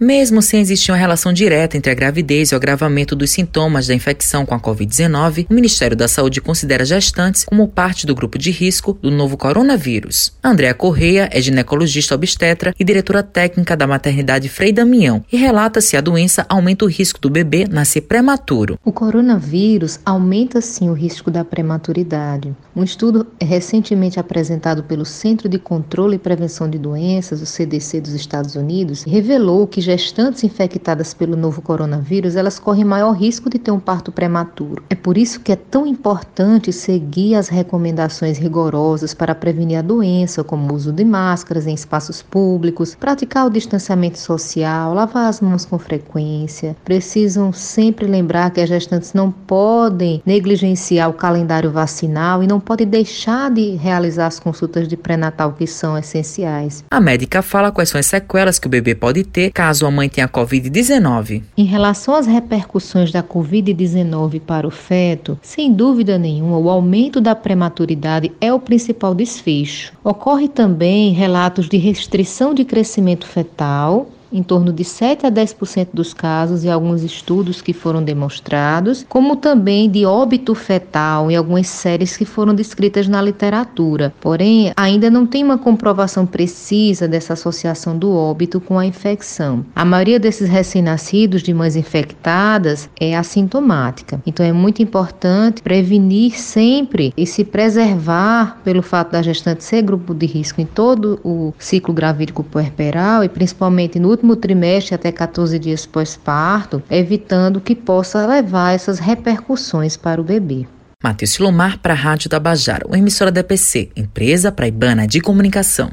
Mesmo sem existir uma relação direta entre a gravidez e o agravamento dos sintomas da infecção com a Covid-19, o Ministério da Saúde considera gestantes como parte do grupo de risco do novo coronavírus. Andréa Correia é ginecologista obstetra e diretora técnica da maternidade Frei Damião e relata se a doença aumenta o risco do bebê nascer prematuro. O coronavírus aumenta sim o risco da prematuridade. Um estudo recentemente apresentado pelo Centro de Controle e Prevenção de Doenças, o CDC dos Estados Unidos, revelou que gestantes infectadas pelo novo coronavírus, elas correm maior risco de ter um parto prematuro. É por isso que é tão importante seguir as recomendações rigorosas para prevenir a doença, como o uso de máscaras em espaços públicos, praticar o distanciamento social, lavar as mãos com frequência. Precisam sempre lembrar que as gestantes não podem negligenciar o calendário vacinal e não podem deixar de realizar as consultas de pré-natal que são essenciais. A médica fala quais são as sequelas que o bebê pode ter caso caso a mãe tenha Covid-19? Em relação às repercussões da Covid-19 para o feto, sem dúvida nenhuma, o aumento da prematuridade é o principal desfecho. Ocorre também relatos de restrição de crescimento fetal, em torno de 7 a 10% dos casos e alguns estudos que foram demonstrados, como também de óbito fetal em algumas séries que foram descritas na literatura. Porém, ainda não tem uma comprovação precisa dessa associação do óbito com a infecção. A maioria desses recém-nascidos de mães infectadas é assintomática. Então é muito importante prevenir sempre e se preservar pelo fato da gestante ser grupo de risco em todo o ciclo gravídico puerperal e principalmente no último trimestre até 14 dias pós-parto, evitando que possa levar essas repercussões para o bebê. Matheus Silomar para a Rádio da Bajara, uma emissora da EPC, empresa praibana de comunicação.